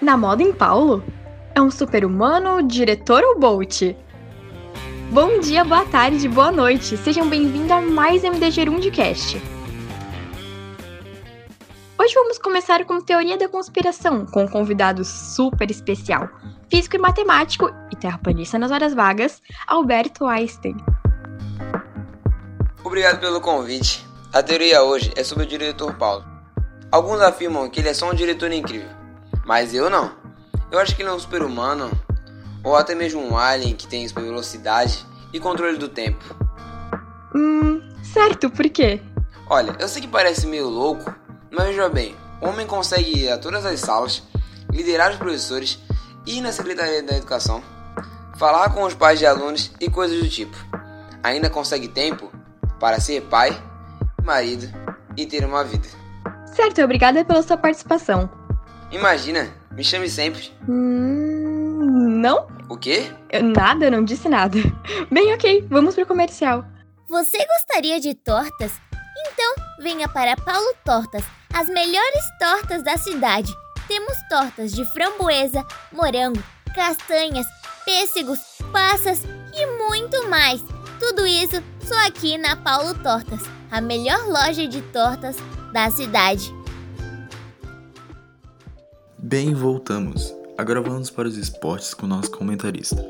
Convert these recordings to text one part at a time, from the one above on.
Na moda em Paulo? É um super-humano, diretor ou Bolt? Bom dia, boa tarde, boa noite. Sejam bem-vindos a mais MDG Rundcast. Hoje vamos começar com teoria da conspiração, com um convidado super especial, físico e matemático e terraplanista nas horas vagas, Alberto Einstein. Obrigado pelo convite. A teoria hoje é sobre o diretor Paulo. Alguns afirmam que ele é só um diretor incrível, mas eu não. Eu acho que ele é um super-humano, ou até mesmo um alien que tem super velocidade e controle do tempo. Hum, certo, por quê? Olha, eu sei que parece meio louco, mas veja bem, o homem consegue ir a todas as salas, liderar os professores, ir na Secretaria da Educação, falar com os pais de alunos e coisas do tipo. Ainda consegue tempo para ser pai, marido e ter uma vida. Certo, obrigada pela sua participação. Imagina, me chame sempre. Hum, não? O quê? Eu, nada, eu não disse nada. Bem, ok, vamos pro comercial. Você gostaria de tortas? Então, venha para Paulo Tortas, as melhores tortas da cidade. Temos tortas de framboesa, morango, castanhas, pêssegos, passas e muito mais. Tudo isso só aqui na Paulo Tortas, a melhor loja de tortas da cidade. Bem, voltamos. Agora vamos para os esportes com o nosso comentarista.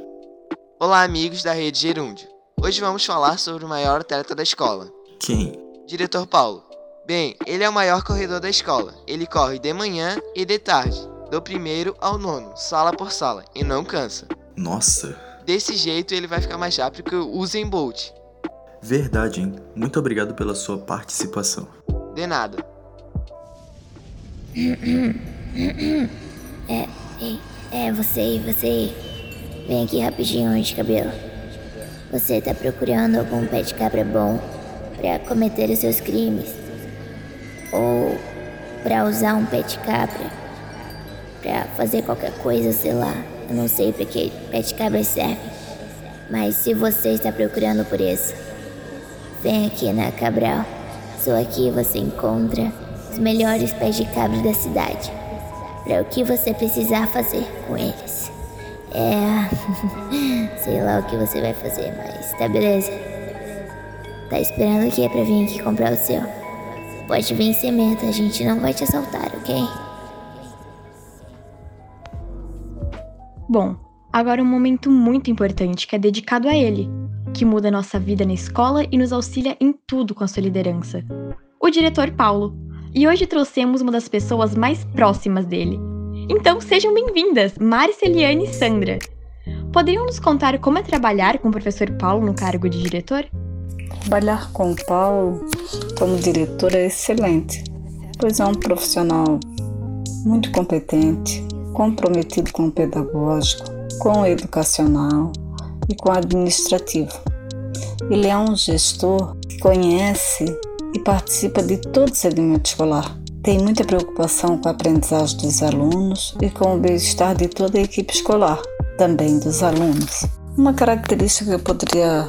Olá, amigos da Rede Gerúndio. Hoje vamos falar sobre o maior atleta da escola. Quem? Diretor Paulo. Bem, ele é o maior corredor da escola. Ele corre de manhã e de tarde, do primeiro ao nono, sala por sala, e não cansa. Nossa! Desse jeito ele vai ficar mais rápido que o Usain Bolt. Verdade, hein? Muito obrigado pela sua participação. De nada. É, é, é você, você. Vem aqui rapidinho de cabelo. Você tá procurando algum pé de cabra bom para cometer os seus crimes? Ou para usar um pé de cabra para fazer qualquer coisa, sei lá. Eu não sei para que pé de cabra serve. Mas se você está procurando por isso, vem aqui na Cabral. Só aqui você encontra os melhores pés de cabra da cidade. Para o que você precisar fazer com eles. É. sei lá o que você vai fazer, mas tá beleza. Tá esperando o que pra vir aqui comprar o seu? Pode vir sem medo, a gente não vai te assaltar, ok? Bom, agora um momento muito importante que é dedicado a ele, que muda nossa vida na escola e nos auxilia em tudo com a sua liderança. O diretor Paulo. E hoje trouxemos uma das pessoas mais próximas dele. Então sejam bem-vindas, Marceliane e Sandra. Poderiam nos contar como é trabalhar com o professor Paulo no cargo de diretor? Trabalhar com o Paulo como diretor é excelente, pois é um profissional muito competente, comprometido com o pedagógico, com o educacional e com o administrativo. Ele é um gestor que conhece e participa de todo o segmento escolar. Tem muita preocupação com a aprendizagem dos alunos e com o bem-estar de toda a equipe escolar, também dos alunos. Uma característica que eu poderia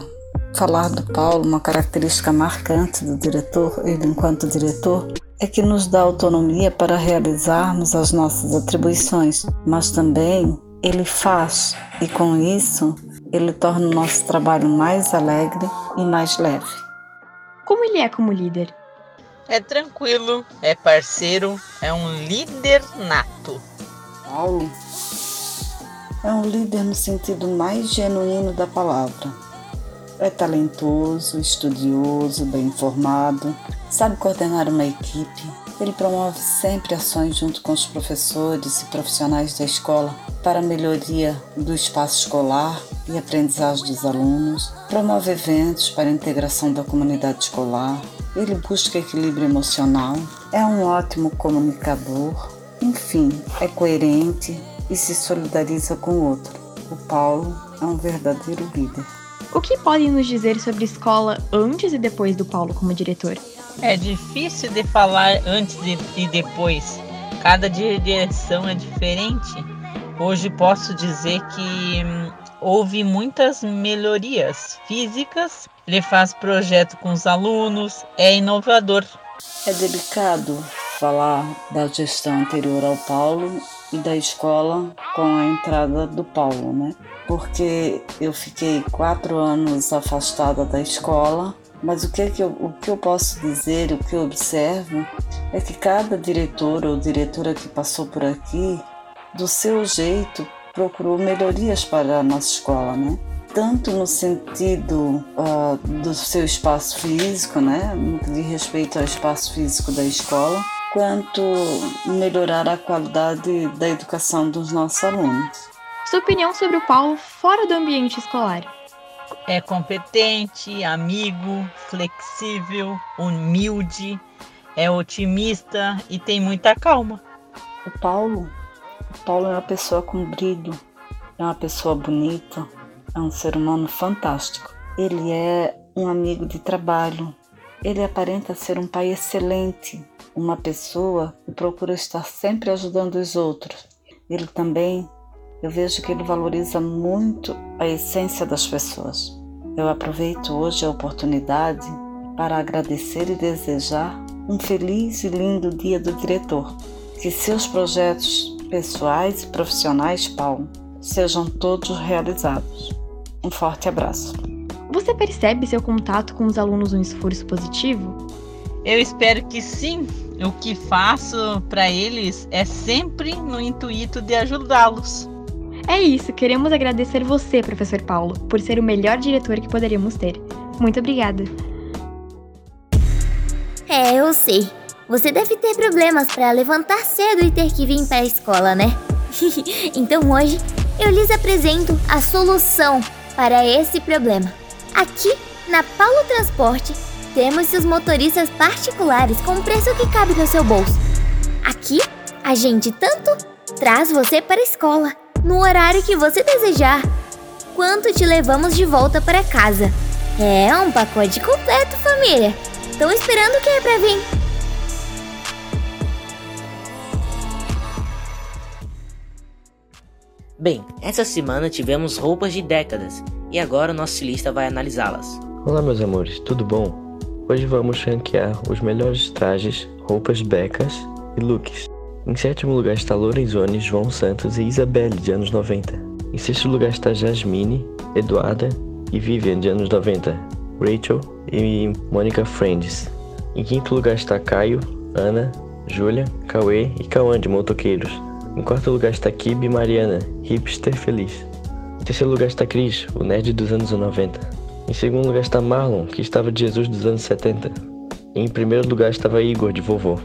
falar do Paulo, uma característica marcante do diretor, ele enquanto diretor, é que nos dá autonomia para realizarmos as nossas atribuições, mas também ele faz e com isso ele torna o nosso trabalho mais alegre e mais leve. Como ele é como líder? É tranquilo, é parceiro, é um líder nato. Paulo é um líder no sentido mais genuíno da palavra. É talentoso, estudioso, bem informado, sabe coordenar uma equipe. Ele promove sempre ações junto com os professores e profissionais da escola para a melhoria do espaço escolar e aprendizagem dos alunos, promove eventos para a integração da comunidade escolar, ele busca equilíbrio emocional, é um ótimo comunicador, enfim, é coerente e se solidariza com o outro. O Paulo é um verdadeiro líder. O que podem nos dizer sobre a escola antes e depois do Paulo como diretor? É difícil de falar antes e depois. Cada direção é diferente. Hoje posso dizer que hum, houve muitas melhorias físicas. Ele faz projeto com os alunos, é inovador. É delicado falar da gestão anterior ao Paulo e da escola com a entrada do Paulo, né? Porque eu fiquei quatro anos afastada da escola, mas o que, que eu, o que eu posso dizer, o que eu observo, é que cada diretor ou diretora que passou por aqui, do seu jeito, procurou melhorias para a nossa escola, né? Tanto no sentido uh, do seu espaço físico, né? No que diz respeito ao espaço físico da escola, quanto melhorar a qualidade da educação dos nossos alunos. Sua opinião sobre o Paulo fora do ambiente escolar? É competente, amigo, flexível, humilde, é otimista e tem muita calma. O Paulo, Paulo é uma pessoa com brilho, é uma pessoa bonita, é um ser humano fantástico. Ele é um amigo de trabalho. Ele aparenta ser um pai excelente, uma pessoa que procura estar sempre ajudando os outros. Ele também, eu vejo que ele valoriza muito a essência das pessoas. Eu aproveito hoje a oportunidade para agradecer e desejar um feliz e lindo dia do diretor. Que seus projetos pessoais e profissionais, Paulo, sejam todos realizados. Um forte abraço. Você percebe seu contato com os alunos um esforço positivo? Eu espero que sim. O que faço para eles é sempre no intuito de ajudá-los. É isso, queremos agradecer você, professor Paulo, por ser o melhor diretor que poderíamos ter. Muito obrigada. É, eu sei. Você deve ter problemas para levantar cedo e ter que vir para a escola, né? então hoje eu lhes apresento a solução para esse problema. Aqui na Paulo Transporte temos seus motoristas particulares com o preço que cabe no seu bolso. Aqui, a gente tanto traz você para a escola, no horário que você desejar, quanto te levamos de volta para casa. É um pacote completo, família. Estão esperando o que é para vir? Bem, essa semana tivemos roupas de décadas e agora o nosso estilista vai analisá-las. Olá, meus amores, tudo bom? Hoje vamos ranquear os melhores trajes, roupas becas e looks. Em sétimo lugar está Lorenzoni, João Santos e Isabelle, de anos 90. Em sexto lugar está Jasmine, Eduarda e Vivian, de anos 90. Rachel e Mônica Friends. Em quinto lugar está Caio, Ana, Júlia, Cauê e Cauã, de Motoqueiros. Em quarto lugar está Kibi Mariana, hipster feliz. Em terceiro lugar está Cris, o nerd dos anos 90. Em segundo lugar está Marlon, que estava de Jesus dos anos 70. E em primeiro lugar estava Igor, de vovô.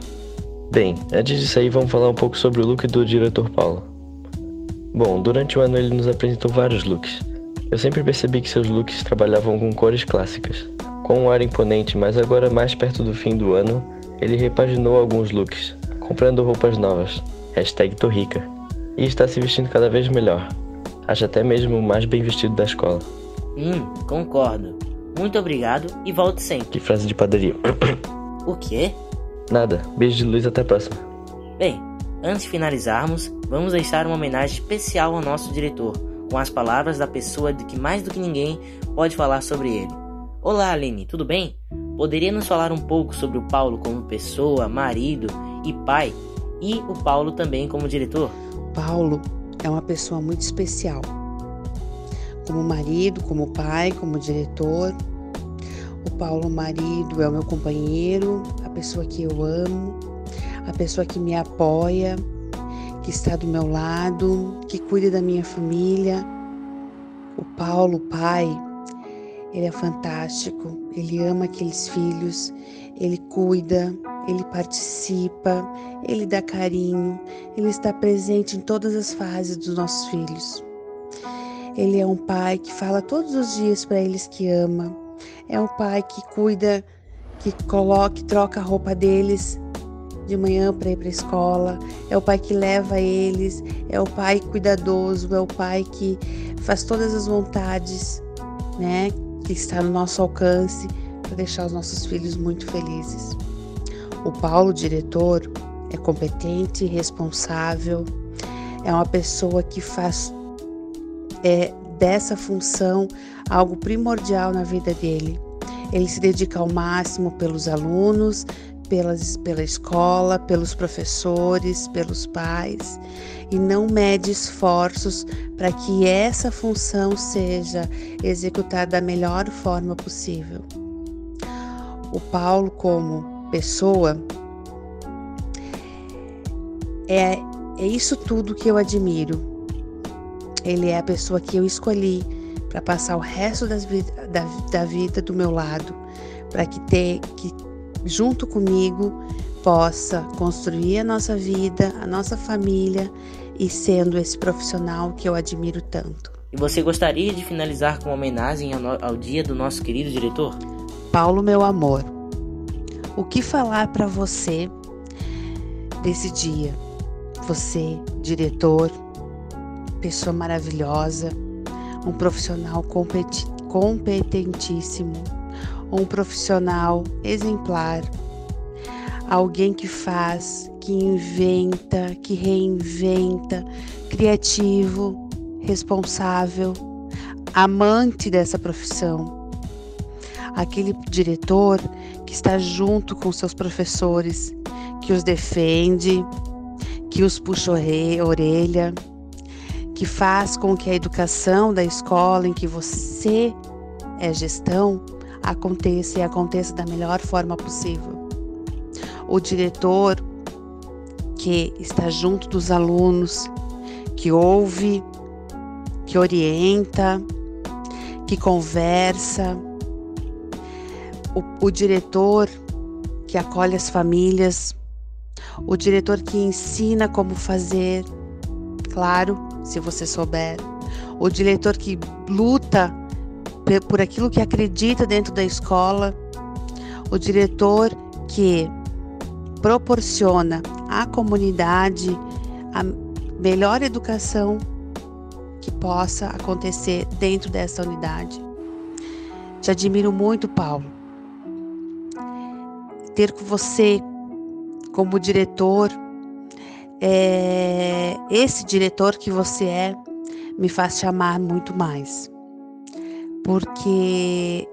Bem, antes disso aí vamos falar um pouco sobre o look do diretor Paulo. Bom, durante o ano ele nos apresentou vários looks. Eu sempre percebi que seus looks trabalhavam com cores clássicas, com um ar imponente, mas agora mais perto do fim do ano, ele repaginou alguns looks, comprando roupas novas, hashtag tô rica, e está se vestindo cada vez melhor. Acho até mesmo o mais bem vestido da escola. Hum, concordo. Muito obrigado e volte sempre. Que frase de padaria. O quê? Nada. Beijo de luz até a próxima. Bem, antes de finalizarmos, vamos deixar uma homenagem especial ao nosso diretor, com as palavras da pessoa de que mais do que ninguém pode falar sobre ele. Olá, Aline, tudo bem? Poderia nos falar um pouco sobre o Paulo como pessoa, marido e pai, e o Paulo também como diretor? Paulo é uma pessoa muito especial como marido, como pai, como diretor. O Paulo, marido, é o meu companheiro, a pessoa que eu amo, a pessoa que me apoia, que está do meu lado, que cuida da minha família. O Paulo, pai, ele é fantástico, ele ama aqueles filhos, ele cuida, ele participa, ele dá carinho, ele está presente em todas as fases dos nossos filhos. Ele é um pai que fala todos os dias para eles que ama. É um pai que cuida, que coloca, que troca a roupa deles de manhã para ir para a escola. É o pai que leva eles. É o pai cuidadoso. É o pai que faz todas as vontades, né, que está no nosso alcance para deixar os nossos filhos muito felizes. O Paulo, diretor, é competente, responsável, é uma pessoa que faz é dessa função algo primordial na vida dele. Ele se dedica ao máximo pelos alunos, pelas, pela escola, pelos professores, pelos pais e não mede esforços para que essa função seja executada da melhor forma possível. O Paulo, como pessoa, é, é isso tudo que eu admiro. Ele é a pessoa que eu escolhi para passar o resto das, da, da vida do meu lado, para que, ter, que junto comigo possa construir a nossa vida, a nossa família e sendo esse profissional que eu admiro tanto. E você gostaria de finalizar com uma homenagem ao, ao dia do nosso querido diretor? Paulo, meu amor, o que falar para você desse dia? Você, diretor, pessoa maravilhosa, um profissional competentíssimo, um profissional exemplar, alguém que faz, que inventa, que reinventa, criativo, responsável, amante dessa profissão. Aquele diretor que está junto com seus professores, que os defende, que os puxa a orelha, que faz com que a educação da escola em que você é gestão aconteça e aconteça da melhor forma possível. O diretor que está junto dos alunos, que ouve, que orienta, que conversa, o, o diretor que acolhe as famílias, o diretor que ensina como fazer, claro, se você souber, o diretor que luta por aquilo que acredita dentro da escola, o diretor que proporciona à comunidade a melhor educação que possa acontecer dentro dessa unidade. Te admiro muito, Paulo. Ter com você como diretor, é, esse diretor que você é, me faz te amar muito mais porque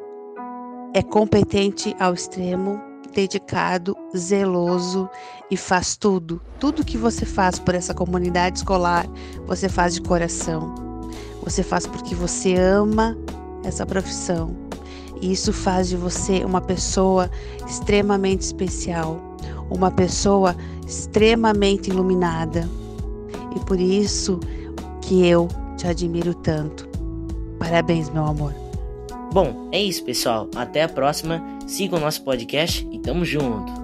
é competente ao extremo, dedicado, zeloso e faz tudo. Tudo que você faz por essa comunidade escolar, você faz de coração. Você faz porque você ama essa profissão. E isso faz de você uma pessoa extremamente especial, uma pessoa extremamente iluminada. E por isso que eu te admiro tanto. Parabéns, meu amor. Bom, é isso, pessoal. Até a próxima. Siga o nosso podcast e tamo junto.